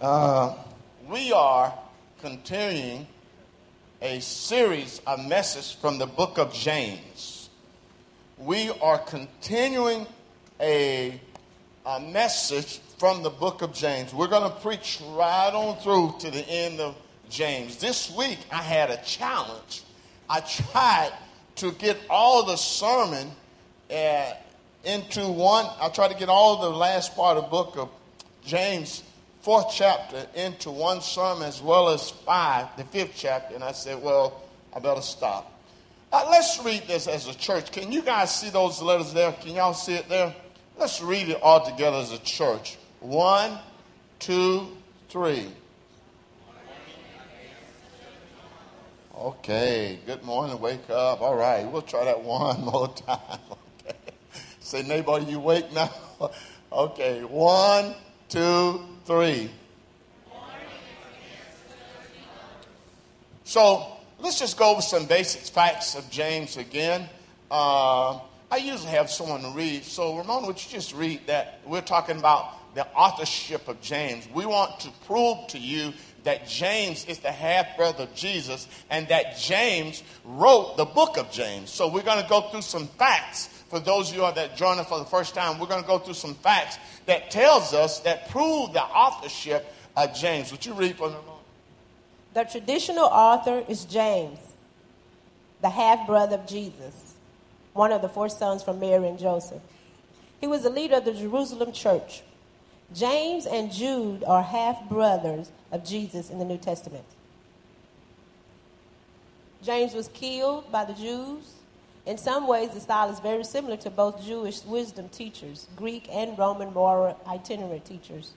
Uh, we are continuing a series of messages from the book of James. We are continuing a, a message from the book of James. We're going to preach right on through to the end of James. This week I had a challenge. I tried to get all the sermon uh, into one. I tried to get all the last part of the book of James fourth chapter into one sermon as well as five, the fifth chapter, and I said, well, I better stop. Uh, let's read this as a church. Can you guys see those letters there? Can y'all see it there? Let's read it all together as a church. One, two, three. Okay, good morning, wake up. All right, we'll try that one more time. Okay. Say, neighbor, you wake now? okay, one, two, three. So let's just go over some basic facts of James again. Uh, I usually have someone to read. So, Ramona, would you just read that? We're talking about the authorship of James. We want to prove to you that James is the half brother of Jesus and that James wrote the book of James. So, we're going to go through some facts for those of you that join us for the first time, we're going to go through some facts that tells us, that prove the authorship of James. Would you read for me? The traditional author is James, the half brother of Jesus, one of the four sons from Mary and Joseph. He was the leader of the Jerusalem church. James and Jude are half brothers of Jesus in the New Testament. James was killed by the Jews in some ways, the style is very similar to both Jewish wisdom teachers, Greek and Roman moral itinerant teachers.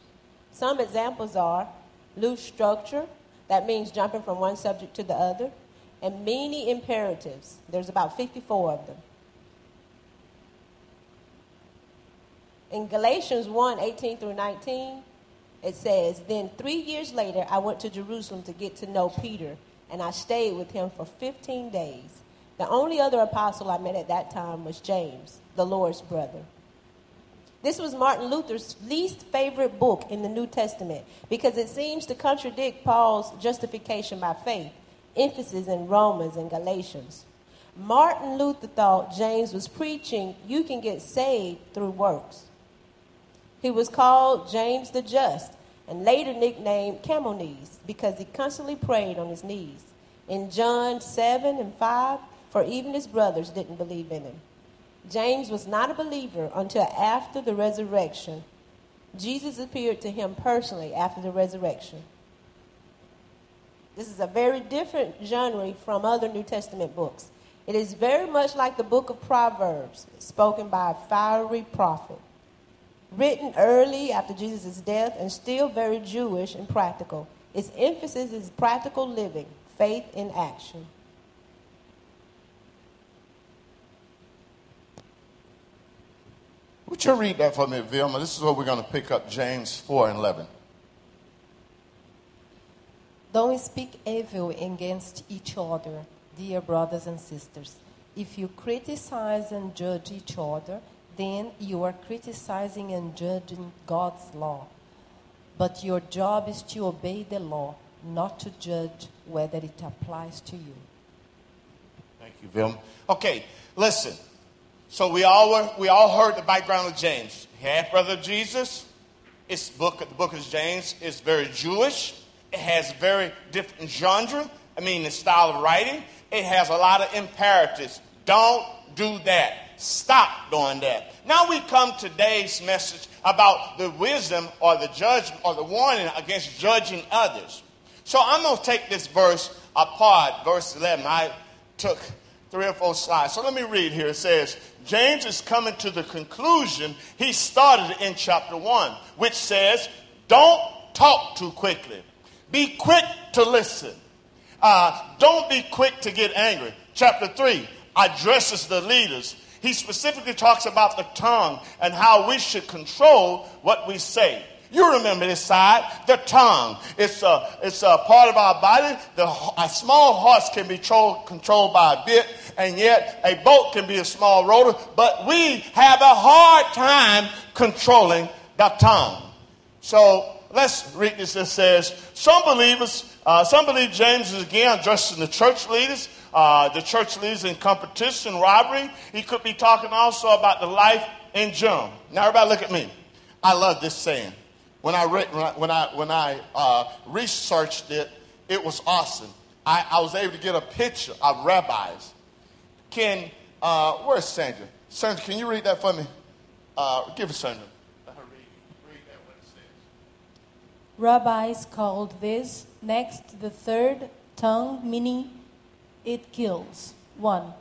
Some examples are loose structure, that means jumping from one subject to the other, and many imperatives. There's about 54 of them. In Galatians 1 18 through 19, it says, Then three years later, I went to Jerusalem to get to know Peter, and I stayed with him for 15 days. The only other apostle I met at that time was James, the Lord's brother. This was Martin Luther's least favorite book in the New Testament because it seems to contradict Paul's justification by faith, emphasis in Romans and Galatians. Martin Luther thought James was preaching you can get saved through works. He was called James the Just and later nicknamed Camel Knees because he constantly prayed on his knees. In John 7 and 5, for even his brothers didn't believe in him. James was not a believer until after the resurrection. Jesus appeared to him personally after the resurrection. This is a very different genre from other New Testament books. It is very much like the book of Proverbs, spoken by a fiery prophet. Written early after Jesus' death and still very Jewish and practical. Its emphasis is practical living, faith in action. Would you read that for me, Vilma? This is where we're going to pick up James 4 and 11. Don't speak evil against each other, dear brothers and sisters. If you criticize and judge each other, then you are criticizing and judging God's law. But your job is to obey the law, not to judge whether it applies to you. Thank you, Vilma. Okay, listen. So we all were, we all heard the background of James. Half brother of Jesus. Its book, the book of James is very Jewish. It has very different genre. I mean, the style of writing. It has a lot of imperatives. Don't do that. Stop doing that. Now we come to today's message about the wisdom or the judgment or the warning against judging others. So I'm going to take this verse apart, verse 11. I took three or four slides. So let me read here. It says, James is coming to the conclusion he started in chapter 1, which says, Don't talk too quickly. Be quick to listen. Uh, don't be quick to get angry. Chapter 3 addresses the leaders. He specifically talks about the tongue and how we should control what we say. You remember this side, the tongue. It's a, it's a part of our body. The, a small horse can be controlled, controlled by a bit, and yet a boat can be a small rotor, but we have a hard time controlling the tongue. So let's read this. It says, some believers, uh, some believe James is again addressing the church leaders, uh, the church leaders in competition, robbery. He could be talking also about the life in general. Now, everybody, look at me. I love this saying. When I read, when I when I, uh, researched it, it was awesome. I, I, was able to get a picture of rabbis. Can uh, where's Sandra? Sandra, can you read that for me? Uh, give it, Sandra. Read, read that what it says. rabbis called this next the third tongue, meaning it kills. One,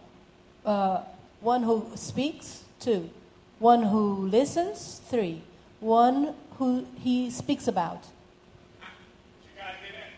uh, one who speaks. Two, one who listens. Three, one who he speaks about. You gotta hear that.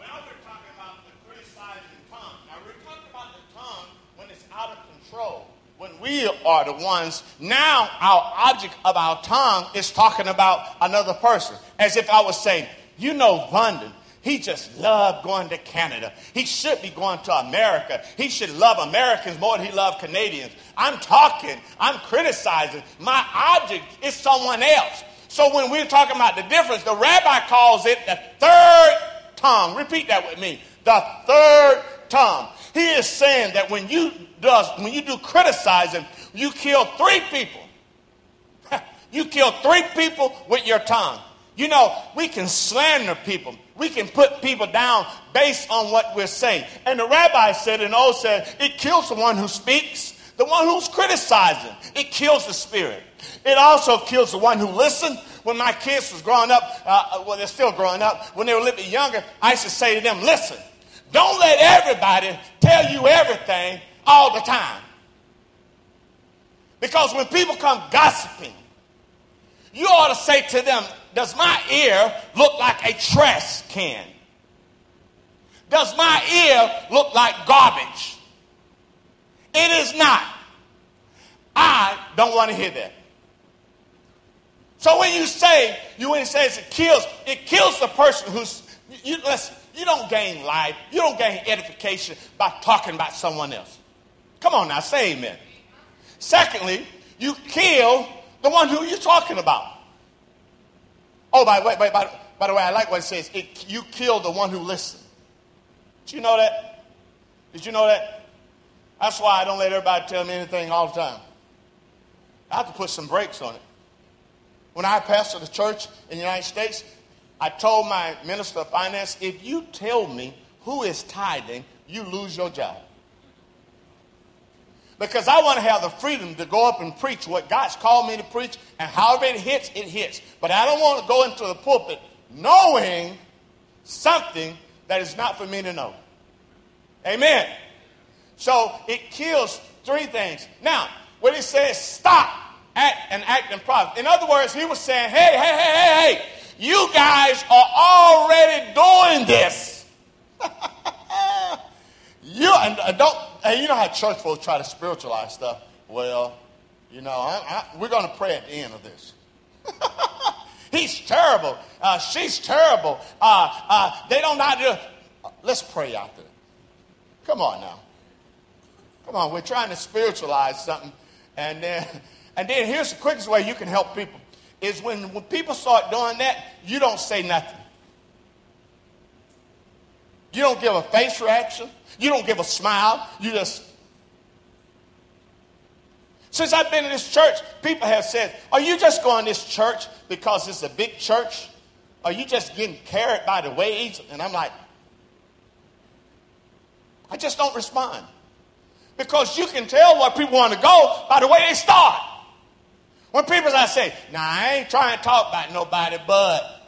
Now we're talking about the criticizing tongue. Now we're talking about the tongue when it's out of control. When we are the ones, now our object of our tongue is talking about another person. As if I was saying, you know, London, he just loved going to Canada. He should be going to America. He should love Americans more than he loved Canadians. I'm talking, I'm criticizing. My object is someone else. So when we're talking about the difference, the rabbi calls it the third tongue. Repeat that with me. The third tongue. He is saying that when you does when you do criticizing, you kill three people. you kill three people with your tongue. You know, we can slander people. We can put people down based on what we're saying. And the rabbi said, and old said, it kills the one who speaks, the one who's criticizing. It kills the spirit. It also kills the one who listens. When my kids was growing up, uh, well, they're still growing up. When they were a little bit younger, I used to say to them, listen, don't let everybody tell you everything all the time. Because when people come gossiping, you ought to say to them, Does my ear look like a trash can? Does my ear look like garbage? It is not. I don't want to hear that. So when you say, you when it says it kills, it kills the person who's you listen, you don't gain life, you don't gain edification by talking about someone else. Come on now, say amen. Secondly, you kill the one who you're talking about. Oh, by the way, by, by, by the way, I like what it says. It, you kill the one who listens. Did you know that? Did you know that? That's why I don't let everybody tell me anything all the time. I have to put some brakes on it. When I pastored the church in the United States, I told my minister of finance, if you tell me who is tithing, you lose your job. Because I want to have the freedom to go up and preach what God's called me to preach, and however it hits, it hits. But I don't want to go into the pulpit knowing something that is not for me to know. Amen. So it kills three things. Now, when he says stop act and act in private, in other words, he was saying, hey, hey, hey, hey, hey, you guys are already doing this. you and don't Hey, you know how church folks try to spiritualize stuff? Well, you know, I, I, we're going to pray at the end of this. He's terrible. Uh, she's terrible. Uh, uh, they don't know how to. Let's pray out there. Come on now. Come on, we're trying to spiritualize something, and then, and then here's the quickest way you can help people: is when when people start doing that, you don't say nothing. You don't give a face reaction. You don't give a smile. You just. Since I've been in this church, people have said, Are you just going to this church because it's a big church? Are you just getting carried by the waves? And I'm like, I just don't respond. Because you can tell where people want to go by the way they start. When people I say, Nah, I ain't trying to talk about nobody but.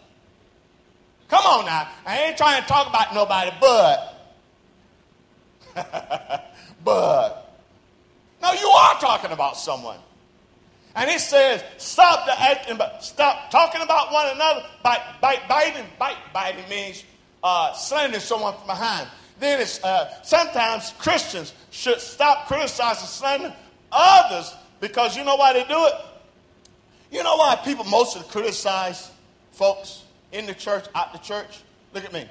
Come on now. I ain't trying to talk about nobody but. but. No, you are talking about someone. And it says, stop the acting, but stop talking about one another. Bite, bite, biting. Bite, biting means uh, slandering someone from behind. Then it's uh, sometimes Christians should stop criticizing, others because you know why they do it? You know why people mostly criticize folks? in the church, out the church, look at me,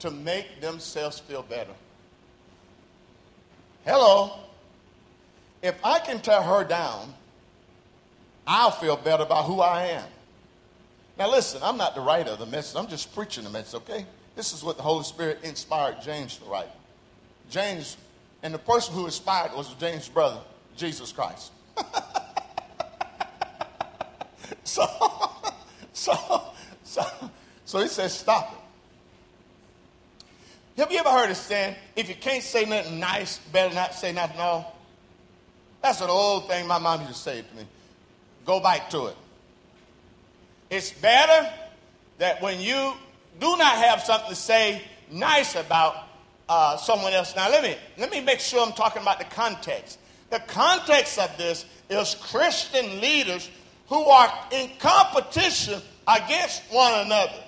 to make themselves feel better. Hello. If I can tear her down, I'll feel better about who I am. Now, listen, I'm not the writer of the message. I'm just preaching the message, okay? This is what the Holy Spirit inspired James to write. James, and the person who inspired was James' brother, Jesus Christ. so, so, so, so he says, stop it. Have you ever heard it saying, if you can't say nothing nice, better not say nothing at all? That's an old thing my mom used to say to me. Go back to it. It's better that when you do not have something to say nice about uh, someone else. Now, let me, let me make sure I'm talking about the context. The context of this is Christian leaders who are in competition against one another.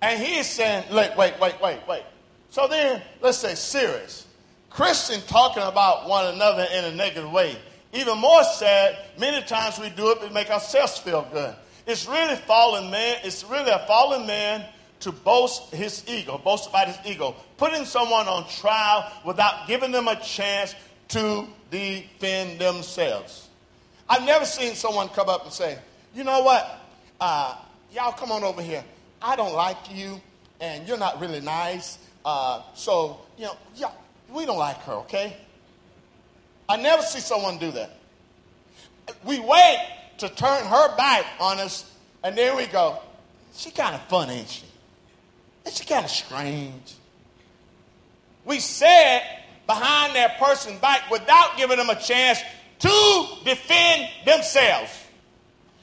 And he is saying, wait, wait, wait, wait, wait. So then, let's say serious. Christian talking about one another in a negative way. Even more sad, many times we do it to make ourselves feel good. It's really fallen man, it's really a fallen man to boast his ego, boast about his ego, putting someone on trial without giving them a chance to defend themselves. I've never seen someone come up and say, you know what? Uh, y'all come on over here. I don't like you, and you're not really nice. Uh, so, you know, yeah, we don't like her, okay? I never see someone do that. We wait to turn her back on us, and there we go. She kind of fun, ain't she? Ain't she kind of strange? We said behind that person's back without giving them a chance to defend themselves.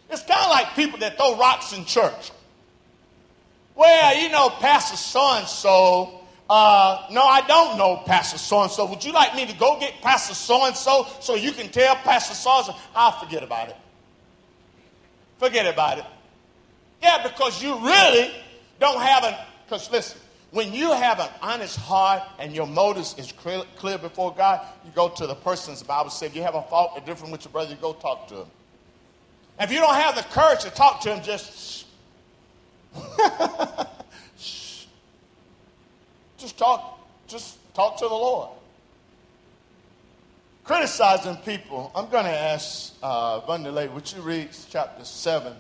It's kind of like people that throw rocks in church. Well, you know, Pastor so and so. Uh, no, I don't know Pastor so and so. Would you like me to go get Pastor so and so so you can tell Pastor so and so? I'll forget about it. Forget about it. Yeah, because you really don't have an. Because listen, when you have an honest heart and your motives is clear, clear before God, you go to the person's Bible said, if you have a fault different with your brother, you go talk to him. If you don't have the courage to talk to him, just shh. just talk, just talk to the Lord. Criticizing people. I'm going to ask uh, would you read chapter 7?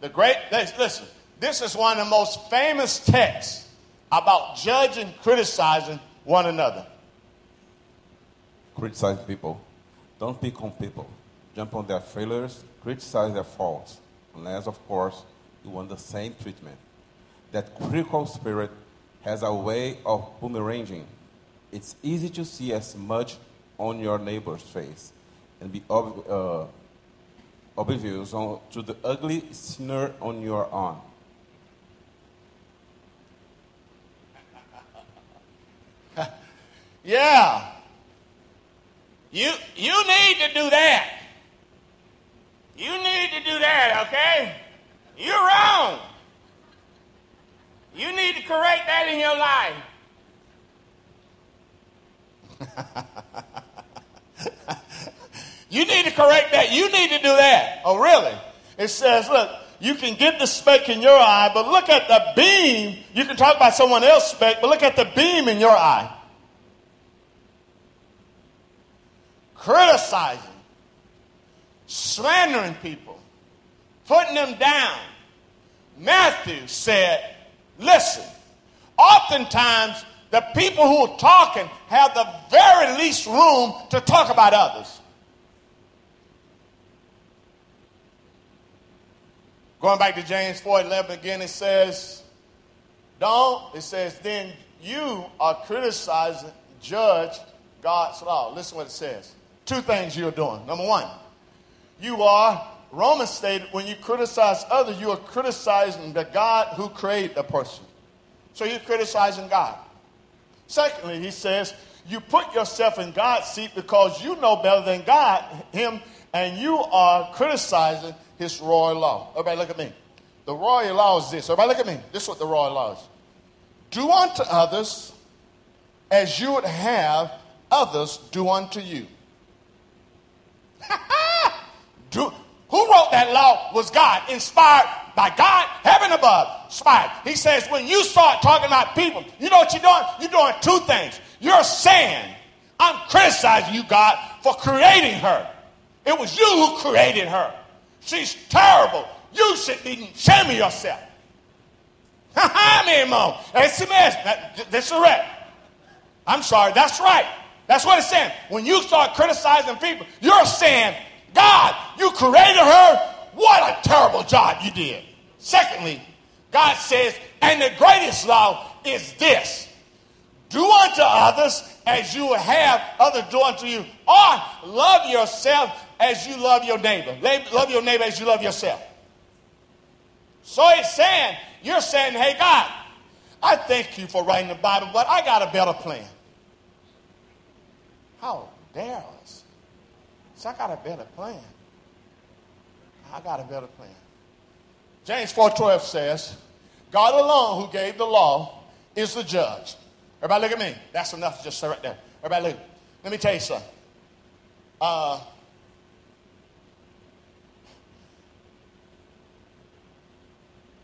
The great, listen, this is one of the most famous texts about judging, criticizing one another. Criticize people. Don't pick on people. Jump on their failures, criticize their faults, unless, of course, you want the same treatment. That critical spirit has a way of boomeranging. It's easy to see as much on your neighbor's face and be ob- uh, oblivious on, to the ugly sneer on your own. yeah. You, you need to do that. You need to do that, okay? You're wrong. You need to correct that in your life. you need to correct that. You need to do that. Oh, really? It says, look, you can get the speck in your eye, but look at the beam. You can talk about someone else's speck, but look at the beam in your eye. Criticizing, slandering people, putting them down. Matthew said, listen, oftentimes the people who are talking have the very least room to talk about others. Going back to James 4 11 again, it says, Don't, it says, then you are criticizing, judge God's law. Listen what it says. Two things you're doing. Number one, you are, Romans stated, when you criticize others, you are criticizing the God who created the person. So you're criticizing God. Secondly, he says, you put yourself in God's seat because you know better than God, him, and you are criticizing his royal law. Everybody look at me. The royal law is this. Everybody look at me. This is what the royal law is. Do unto others as you would have others do unto you. do, who wrote that law was God, inspired by God, heaven above, inspired. He says, when you start talking about people, you know what you're doing? You're doing two things. You're saying, I'm criticizing you, God, for creating her. It was you who created her. She's terrible. you should be ashamed of yourself. meu Esse mesmo. That's correct. I'm sorry, that's right. That's what it's saying. When you start criticizing people, you're saying, God, you created her. What a terrible job you did. Secondly, God says, and the greatest law is this do unto others as you would have others do unto you, or love yourself as you love your neighbor. Love your neighbor as you love yourself. So it's saying, you're saying, hey, God, I thank you for writing the Bible, but I got a better plan. How dare us? I got a better plan. I got a better plan. James 4.12 says, God alone who gave the law is the judge. Everybody look at me. That's enough just right there. Everybody look. Let me tell you something. Uh,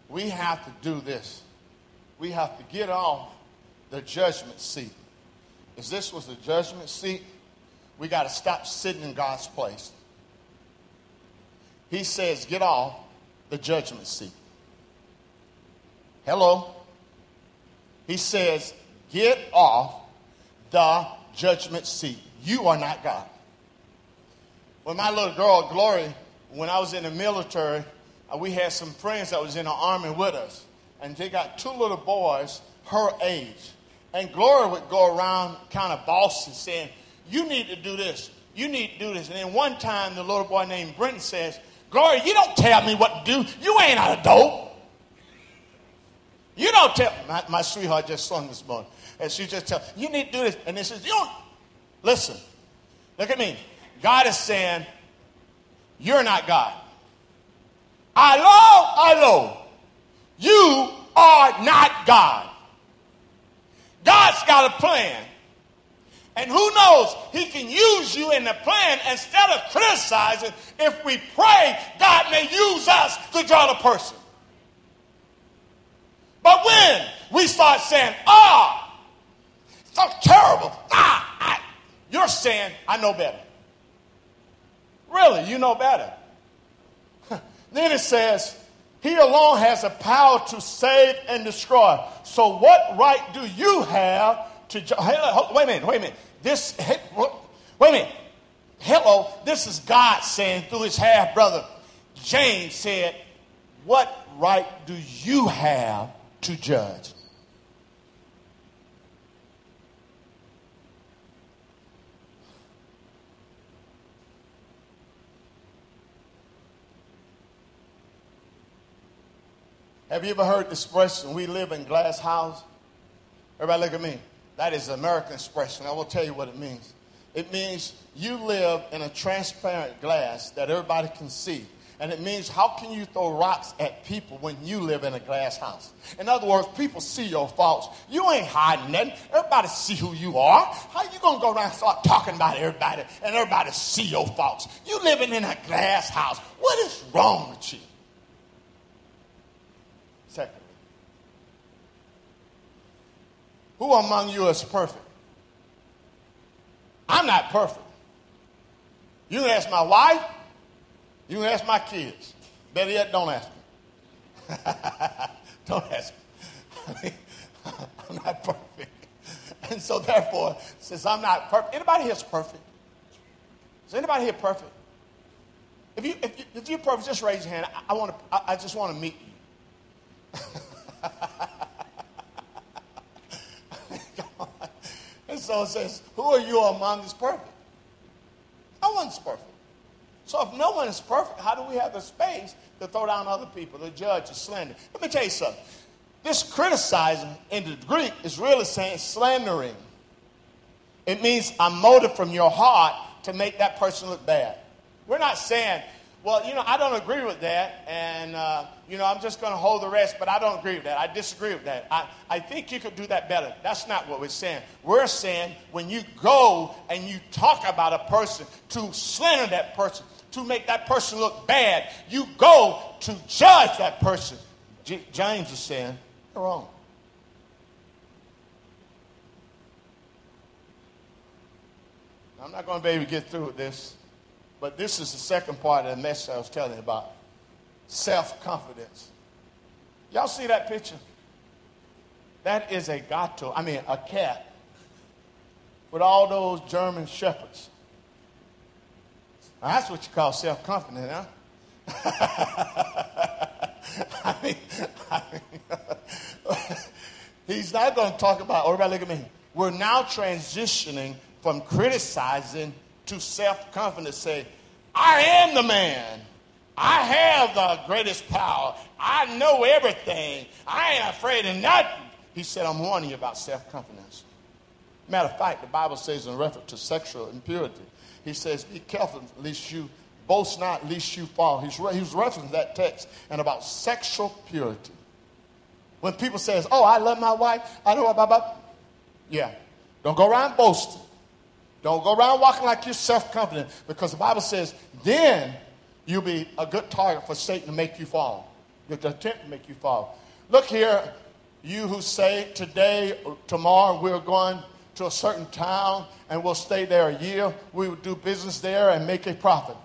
we have to do this. We have to get off the judgment seat. If this was the judgment seat, we got to stop sitting in God's place. He says, get off the judgment seat. Hello? He says, get off the judgment seat. You are not God. When my little girl, Glory, when I was in the military, uh, we had some friends that was in the army with us. And they got two little boys her age. And Glory would go around kind of bossy saying, you need to do this. You need to do this. And then one time the little boy named Brenton says, Gloria, you don't tell me what to do. You ain't an adult. You don't tell my, my sweetheart just sung this morning. And she just tell you need to do this. And then says, You don't listen. Look at me. God is saying, You're not God. Hello, hello. You are not God. God's got a plan. And who knows, he can use you in the plan instead of criticizing. If we pray, God may use us to draw the person. But when we start saying, ah, oh, so terrible, ah, I, you're saying, I know better. Really, you know better. then it says, He alone has the power to save and destroy. So, what right do you have to. Wait a minute, wait a minute. This, wait a minute. Hello, this is God saying through his half brother. James said, What right do you have to judge? Have you ever heard the expression, we live in glass house? Everybody look at me. That is American expression. I will tell you what it means. It means you live in a transparent glass that everybody can see. And it means how can you throw rocks at people when you live in a glass house? In other words, people see your faults. You ain't hiding nothing. Everybody see who you are. How you gonna go around and start talking about everybody and everybody see your faults? You living in a glass house. What is wrong with you? Second, Who among you is perfect? I'm not perfect. You can ask my wife. You can ask my kids. Better yet, don't ask me. don't ask me. I'm not perfect. And so, therefore, since I'm not perfect, anybody here is perfect? Is anybody here perfect? If you if, you, if you're perfect, just raise your hand. I, I want to. I, I just want to meet you. It says, Who are you among is perfect? No one's perfect. So if no one is perfect, how do we have the space to throw down other people, to judge, to slander? Let me tell you something. This criticizing in the Greek is really saying slandering. It means a motive from your heart to make that person look bad. We're not saying well, you know, I don't agree with that, and, uh, you know, I'm just going to hold the rest, but I don't agree with that. I disagree with that. I, I think you could do that better. That's not what we're saying. We're saying when you go and you talk about a person to slander that person, to make that person look bad, you go to judge that person. J- James is saying, you're wrong. I'm not going to be able to get through with this. But this is the second part of the message I was telling you about. self confidence. Y'all see that picture? That is a gato, I mean, a cat with all those German shepherds. Now, that's what you call self confidence, huh? I mean, I mean he's not going to talk about, everybody look at me. We're now transitioning from criticizing to self confidence. Say, I am the man. I have the greatest power. I know everything. I ain't afraid of nothing. He said, I'm warning you about self confidence. Matter of fact, the Bible says in reference to sexual impurity, he says, Be careful lest you boast not, lest you fall. He's, re- he's referencing that text and about sexual purity. When people says, Oh, I love my wife, I know about, yeah. Don't go around boasting. Don't go around walking like you're self confident because the Bible says, then you'll be a good target for Satan to make you fall. To attempt to make you fall. Look here, you who say today or tomorrow we're going to a certain town and we'll stay there a year, we will do business there and make a profit.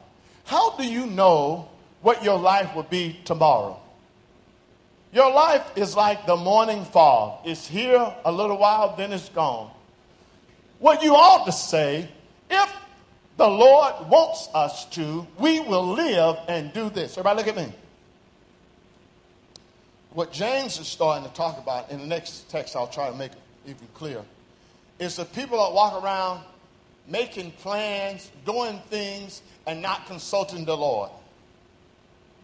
How do you know what your life will be tomorrow? Your life is like the morning fog. It's here a little while, then it's gone. What you ought to say, if the Lord wants us to, we will live and do this. Everybody, look at me what James is starting to talk about in the next text, I'll try to make it even clear, is the people that walk around making plans, doing things, and not consulting the Lord.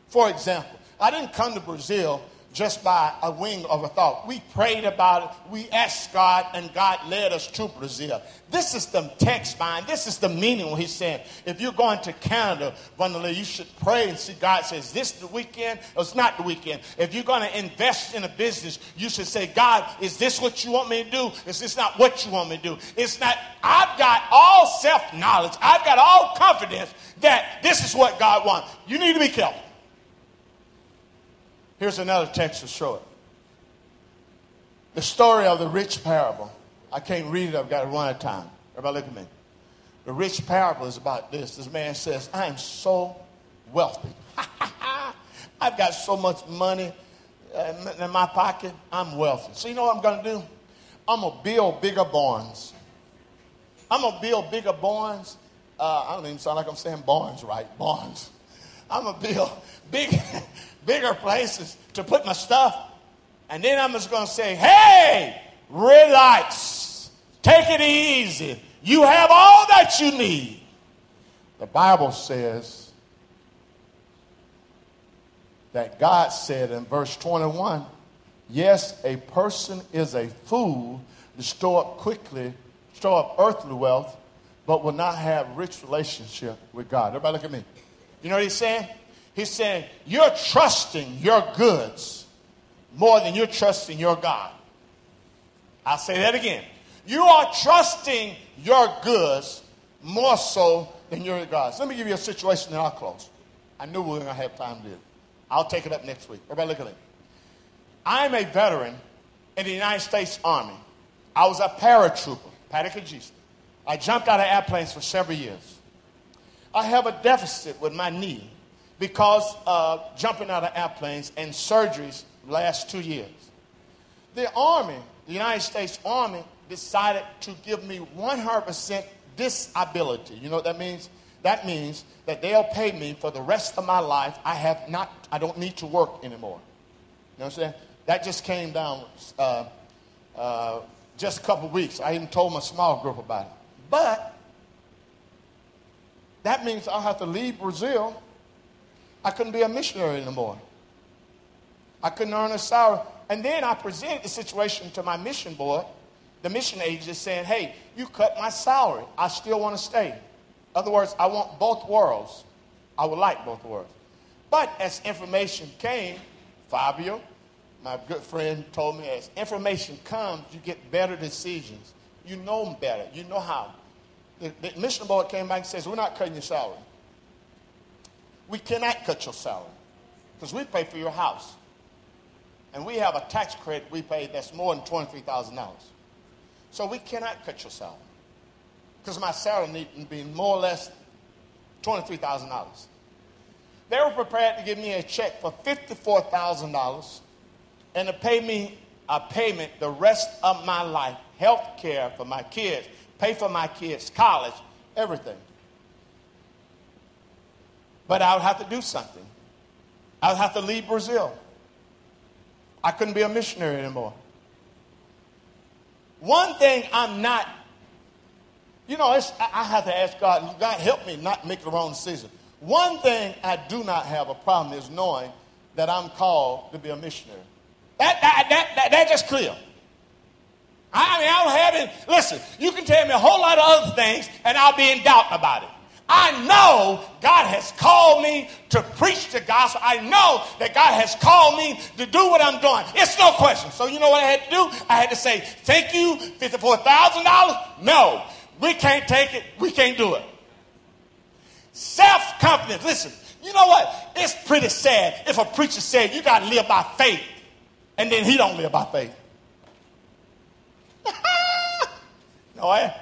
For example, I didn't come to Brazil just by a wing of a thought. We prayed about it. We asked God, and God led us to Brazil. This is the text, mind. This is the meaning when he's saying, if you're going to Canada, Vanilla, you should pray and see God says, this the weekend or it's not the weekend. If you're going to invest in a business, you should say, God, is this what you want me to do? Is this not what you want me to do? It's not, I've got all self knowledge. I've got all confidence that this is what God wants. You need to be careful. Here's another text to show it. The story of the rich parable. I can't read it, I've got to run out of time. Everybody look at me. The rich parable is about this. This man says, I am so wealthy. I've got so much money uh, in my pocket. I'm wealthy. So you know what I'm going to do? I'm going to build bigger barns. I'm going to build bigger barns. Uh, I don't even sound like I'm saying barns right. Barns. I'm going to build big, bigger places to put my stuff. And then I'm just going to say, hey, relax. Take it easy. You have all that you need. The Bible says that God said in verse 21 yes, a person is a fool to store up quickly, store up earthly wealth, but will not have rich relationship with God. Everybody look at me. You know what he's saying? He's saying, You're trusting your goods more than you're trusting your God. I'll say that again. You are trusting your goods more so than your gods. Let me give you a situation and I'll close. I knew we were going to have time to. I'll take it up next week. Everybody look at it. I'm a veteran in the United States Army. I was a paratrooper, paraquedista. I jumped out of airplanes for several years. I have a deficit with my knee because of jumping out of airplanes and surgeries last two years. The Army, the United States Army, decided to give me 100% disability. You know what that means? That means that they'll pay me for the rest of my life. I have not, I don't need to work anymore. You know what I'm saying? That just came down uh, uh, just a couple weeks. I even told my small group about it. But that means I'll have to leave Brazil I couldn't be a missionary anymore. I couldn't earn a salary. And then I presented the situation to my mission board, the mission agent, saying, hey, you cut my salary. I still want to stay. In other words, I want both worlds. I would like both worlds. But as information came, Fabio, my good friend, told me as information comes, you get better decisions. You know better. You know how. The, the mission board came back and says, we're not cutting your salary. We cannot cut your salary because we pay for your house. And we have a tax credit we pay that's more than $23,000. So we cannot cut your salary because my salary needs to be more or less $23,000. They were prepared to give me a check for $54,000 and to pay me a payment the rest of my life, health care for my kids, pay for my kids' college, everything. But I would have to do something. I would have to leave Brazil. I couldn't be a missionary anymore. One thing I'm not, you know, I have to ask God, God, help me not make the wrong decision. One thing I do not have a problem is knowing that I'm called to be a missionary. That, that, that, that, that's just clear. I mean, I don't have it. Listen, you can tell me a whole lot of other things, and I'll be in doubt about it. I know God has called me to preach the gospel. I know that God has called me to do what I'm doing. It's no question. So you know what I had to do? I had to say, thank you, $54,000. No, we can't take it. We can't do it. Self-confidence. Listen, you know what? It's pretty sad if a preacher said you got to live by faith and then he don't live by faith. no,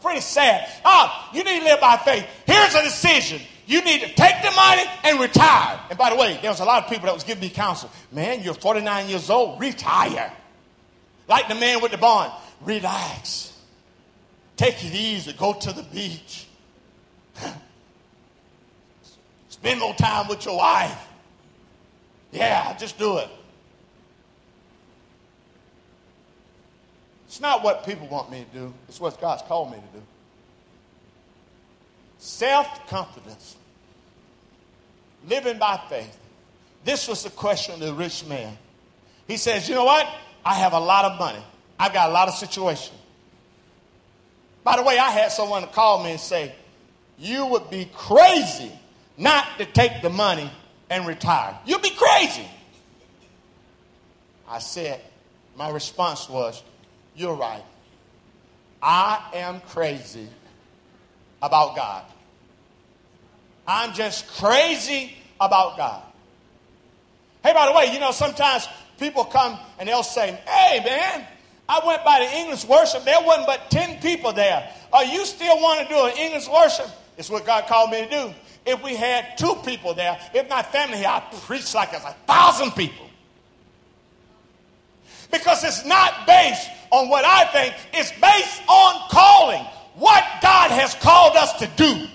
pretty sad. Ah, you need to live by faith. Here's a decision. You need to take the money and retire. And by the way, there was a lot of people that was giving me counsel. Man, you're 49 years old. Retire. Like the man with the bond. Relax. Take it easy. Go to the beach. Spend more time with your wife. Yeah, just do it. It's not what people want me to do, it's what God's called me to do. Self confidence, living by faith. This was the question of the rich man. He says, You know what? I have a lot of money, I've got a lot of situation. By the way, I had someone call me and say, You would be crazy not to take the money and retire. You'd be crazy. I said, My response was, you're right. I am crazy about God. I'm just crazy about God. Hey, by the way, you know, sometimes people come and they'll say, Hey, man, I went by the English worship. There wasn't but 10 people there. Are you still want to do an English worship? It's what God called me to do. If we had two people there, if my family here, I'd preach like there's a thousand people. Because it's not based on what I think, it's based on calling. What God has called us to do.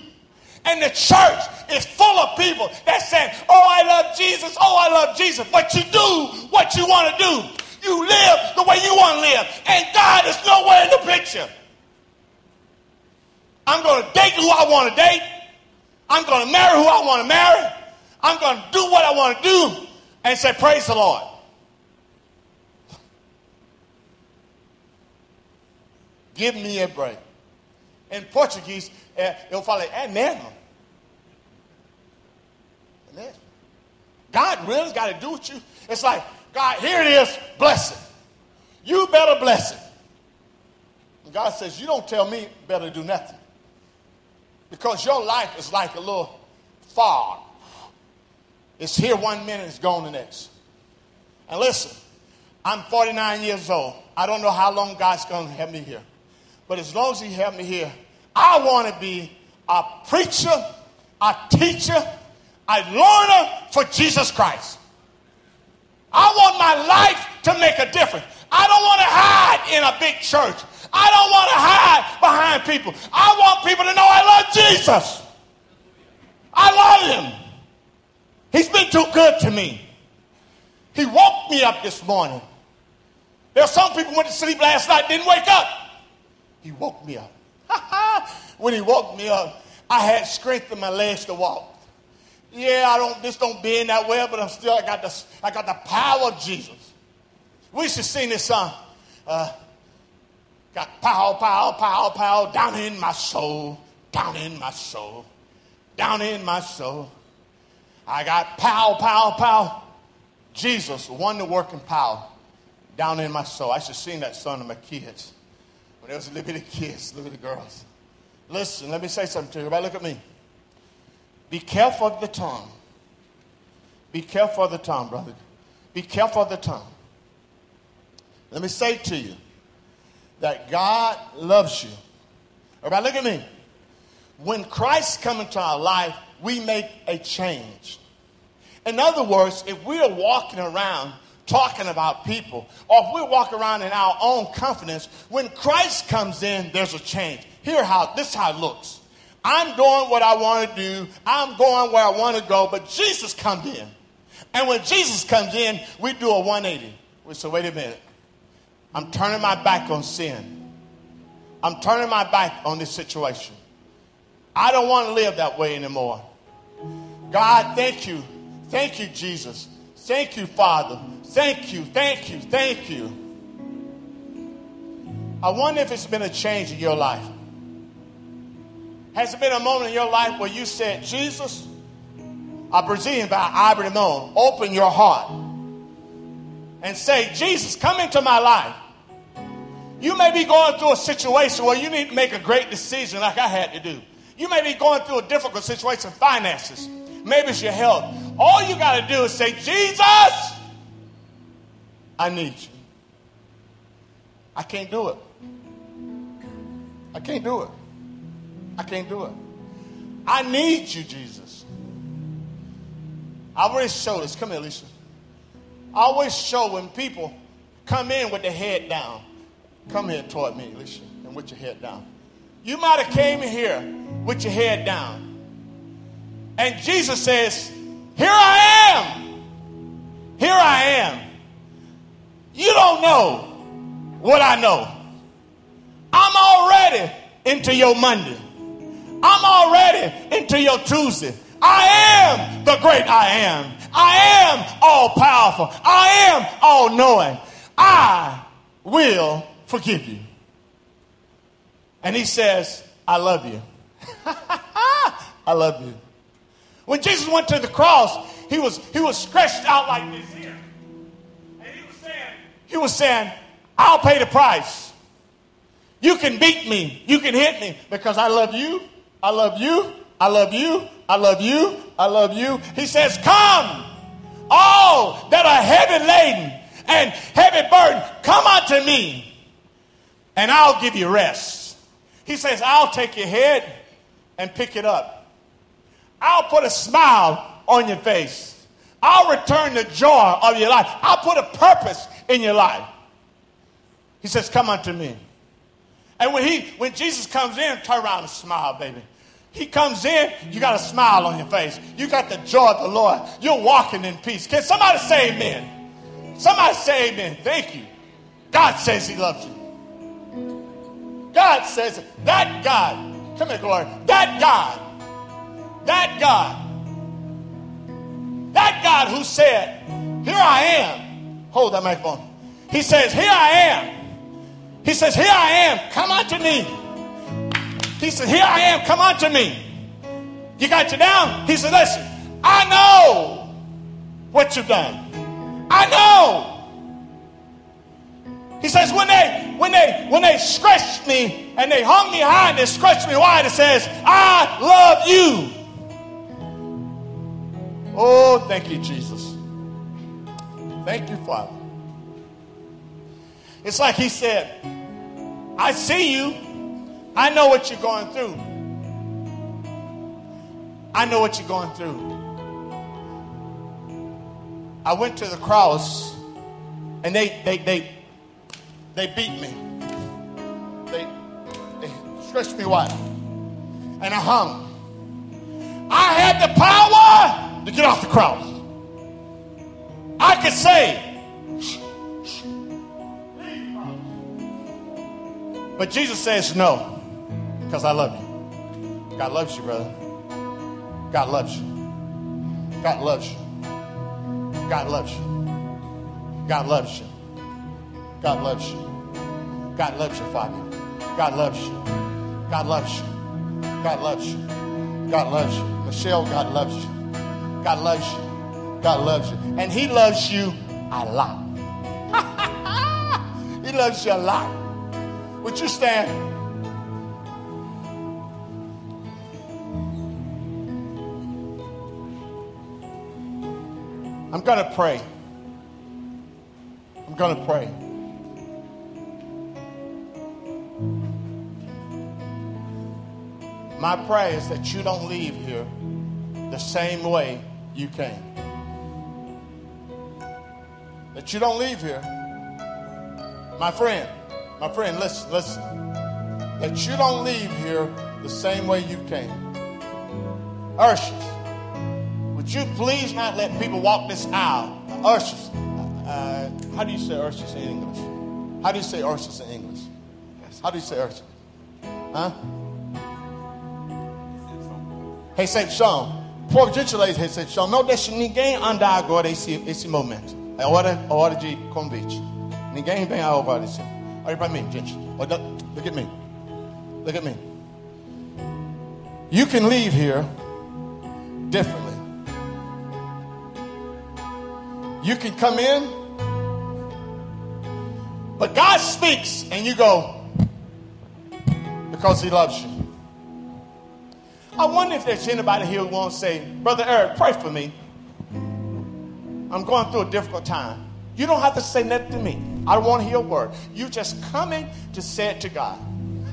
And the church is full of people that say, Oh, I love Jesus. Oh, I love Jesus. But you do what you want to do. You live the way you want to live. And God is nowhere in the picture. I'm going to date who I want to date. I'm going to marry who I want to marry. I'm going to do what I want to do and say, Praise the Lord. Give me a break. In Portuguese, eu falei, é? É mesmo? God really's got to do with you. It's like, God, here it is, bless it. You better bless it. And God says, You don't tell me better do nothing. Because your life is like a little fog. It's here one minute, it's gone the next. And listen, I'm 49 years old. I don't know how long God's going to have me here. But as long as he have me here, I want to be a preacher, a teacher, a learner for Jesus Christ. I want my life to make a difference. I don't want to hide in a big church. I don't want to hide behind people. I want people to know I love Jesus. I love him. He's been too good to me. He woke me up this morning. There are some people went to sleep last night, didn't wake up. He woke me up. when he woke me up, I had strength in my legs to walk. Yeah, I don't this don't bend that well, but I'm still I got the I got the power of Jesus. We should sing this song. Uh, got power, power, power, power down in my soul, down in my soul, down in my soul. I got power, power, power. Jesus, wonder working power down in my soul. I should sing that song to my kids. When there was little bitty kids, little bitty girls. Listen, let me say something to you. Everybody look at me. Be careful of the tongue. Be careful of the tongue, brother. Be careful of the tongue. Let me say to you that God loves you. Everybody look at me. When Christ come into our life, we make a change. In other words, if we are walking around talking about people, or if we walk around in our own confidence, when Christ comes in, there's a change. Here how this is how it looks. I'm doing what I want to do. I'm going where I want to go, but Jesus comes in. And when Jesus comes in, we do a 180. We say, wait a minute. I'm turning my back on sin. I'm turning my back on this situation. I don't want to live that way anymore. God, thank you. Thank you, Jesus. Thank you, Father. Thank you, thank you, thank you. I wonder if it's been a change in your life. Has there been a moment in your life where you said, Jesus, I presume by Abraham, open your heart and say, Jesus, come into my life. You may be going through a situation where you need to make a great decision like I had to do. You may be going through a difficult situation, finances. Maybe it's your health. All you got to do is say, Jesus, I need you. I can't do it. I can't do it. I can't do it. I need you, Jesus. I always show this. Come here, Lisa. I always show when people come in with their head down. Come here toward me, Alicia, and with your head down. You might have came here with your head down. And Jesus says, Here I am. Here I am. You don't know what I know. I'm already into your Monday. I'm already into your Tuesday. I am the great I am. I am all powerful. I am all knowing. I will forgive you. And he says, I love you. I love you. When Jesus went to the cross, he was, he was stretched out like this here. He was saying, I'll pay the price. You can beat me. You can hit me because I love you. I love you. I love you. I love you. I love you. He says, Come, all that are heavy laden and heavy burden, come unto me, and I'll give you rest. He says, I'll take your head and pick it up. I'll put a smile on your face. I'll return the joy of your life. I'll put a purpose in your life. He says, Come unto me. And when he when Jesus comes in, turn around and smile, baby. He comes in, you got a smile on your face. You got the joy of the Lord. You're walking in peace. Can somebody say amen? Somebody say amen. Thank you. God says he loves you. God says that God, come here, glory. That God, that God, that God who said, Here I am. Hold that microphone. He says, Here I am. He says, Here I am. Come unto me. He says, Here I am, come unto me. You got you down? He said, Listen, I know what you've done. I know. He says, when they when they when they scratched me and they hung me high and they scratched me wide, it says, I love you. Oh, thank you, Jesus. Thank you, Father. It's like he said, I see you. I know what you're going through. I know what you're going through. I went to the cross and they they they they beat me. They they stretched me wide. And I hung. I had the power to get off the cross. I could say, but Jesus says no, because I love you. God loves you, brother. God loves you. God loves you. God loves you. God loves you. God loves you. God loves you, Father. God loves you. God loves you. God loves you. God loves you. Michelle, God loves you. God loves you. God loves you. And He loves you a lot. he loves you a lot. Would you stand? I'm going to pray. I'm going to pray. My prayer is that you don't leave here the same way you came. That you don't leave here. My friend, my friend, listen, listen. That you don't leave here the same way you came. Ushers, would you please not let people walk this aisle? Ushers, uh, how do you say ushers in English? How do you say ushers in English? How do you say ushers? Huh? Recepção. Por gentileza, recepção. Não deixe ninguém andar agora esse, esse momento. É hora, é hora de convite. Ninguém vem agora. Assim. Olha para mim, gente. Olha, look at me. Look at me. You can leave here differently. You can come in, but God speaks and you go because He loves you. I wonder if there's anybody here who to say, Brother Eric, pray for me. I'm going through a difficult time. You don't have to say nothing to me. I don't want to hear a word. You just coming to say it to God.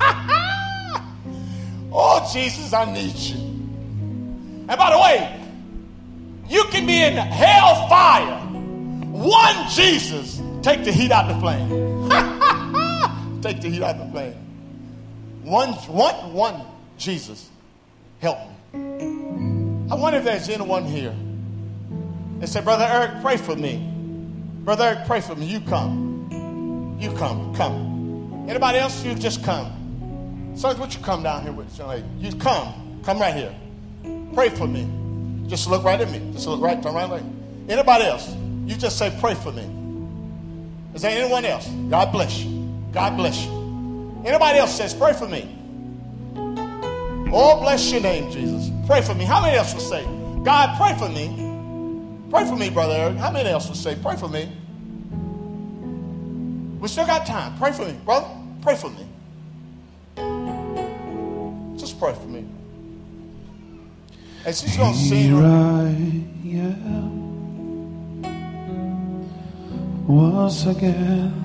oh, Jesus, I need you. And by the way, you can be in hell fire. One Jesus, take the heat out the flame. take the heat out the flame. One, one, one Jesus help me. I wonder if there's anyone here that said, Brother Eric, pray for me. Brother Eric, pray for me. You come. You come. Come. Anybody else? You just come. Sons, would you come down here with? You come. Come right here. Pray for me. Just look right at me. Just look right, turn right like. Anybody else? You just say, pray for me. Is there anyone else? God bless you. God bless you. Anybody else says, pray for me. Oh, bless your name, Jesus. Pray for me. How many else will say, God, pray for me? Pray for me, Brother Eric. How many else will say, pray for me? We still got time. Pray for me, brother. Pray for me. Just pray for me. And she's going to Here sing. I am once again.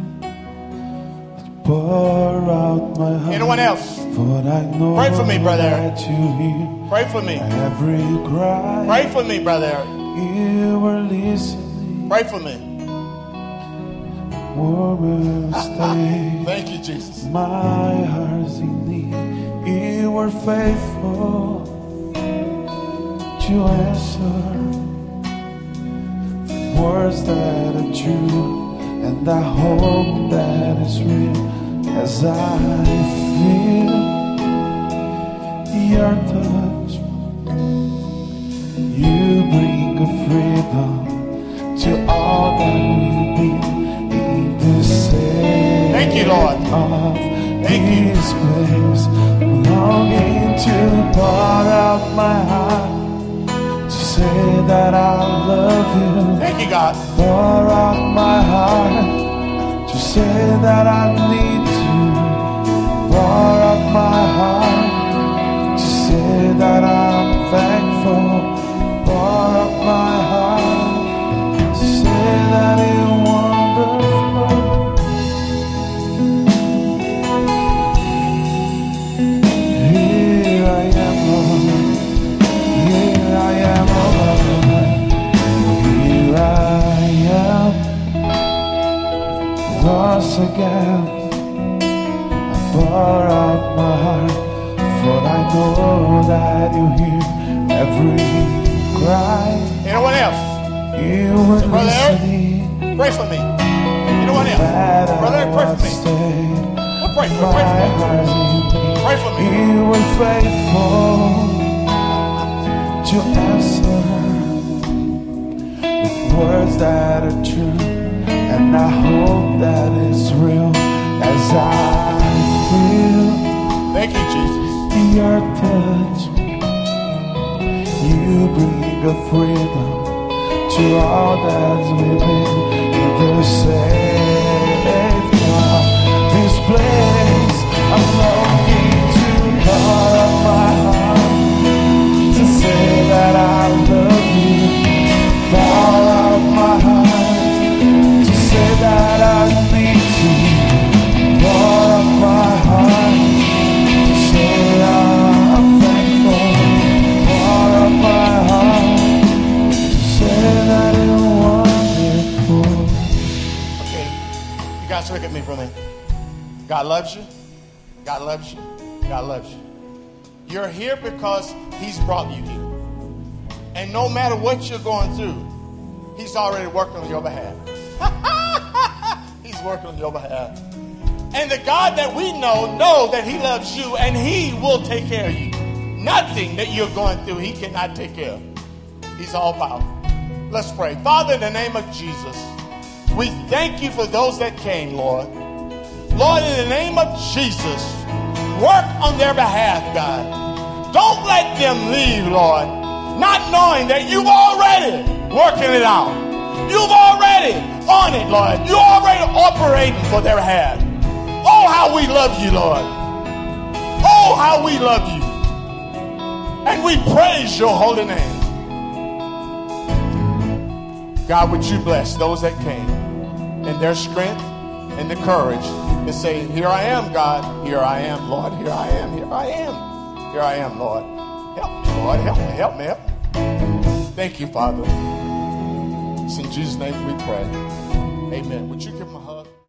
Pour out my heart. Anyone else? For I know Pray for me, brother. that you hear Pray for me. every cry. Pray for me, Brother Eric. You were listening. Pray for me. Warmer ah, ah. stay. Thank you, Jesus. My heart's in need. You were faithful to answer words that are true, and I hope that is real as I feel your touch. To all that we've been in this state Thank you, Lord. Thank you. this place, longing to pour out my heart to say that I love you. Thank you, God. Pour out my heart to say that I need you. Pour out my heart to say that I'm thankful. Pour out my Once again, I pour out my heart, for I know that you hear every cry. Anyone else? You were Brother Eric? Pray for me. Anyone else? Brother Eric, pray for me. Well, pray for me. Pray for me. heart's in need. Pray for me. You were faithful to answer with words that are true, and I hope that it's real as I feel Thank you, Jesus. your touch. You bring a freedom to all that's within the safe God. This place, I'm longing to pour out my heart to say that I guys look at me for a minute. God loves you. God loves you. God loves you. You're here because He's brought you here. And no matter what you're going through, He's already working on your behalf. He's working on your behalf. And the God that we know, know that He loves you and He will take care of you. Nothing that you're going through, He cannot take care of. He's all powerful. Let's pray. Father, in the name of Jesus, we thank you for those that came, Lord. Lord, in the name of Jesus, work on their behalf, God. Don't let them leave, Lord, not knowing that you've already working it out. You've already on it, Lord. You're already operating for their behalf. Oh, how we love you, Lord. Oh, how we love you. And we praise your holy name. God, would you bless those that came in their strength and the courage to say, Here I am, God. Here I am, Lord. Here I am. Here I am. Here I am, Lord. Help me, Lord. Help me. Help me. Help me. Thank you, Father. It's in Jesus' name we pray. Amen. Would you give hug?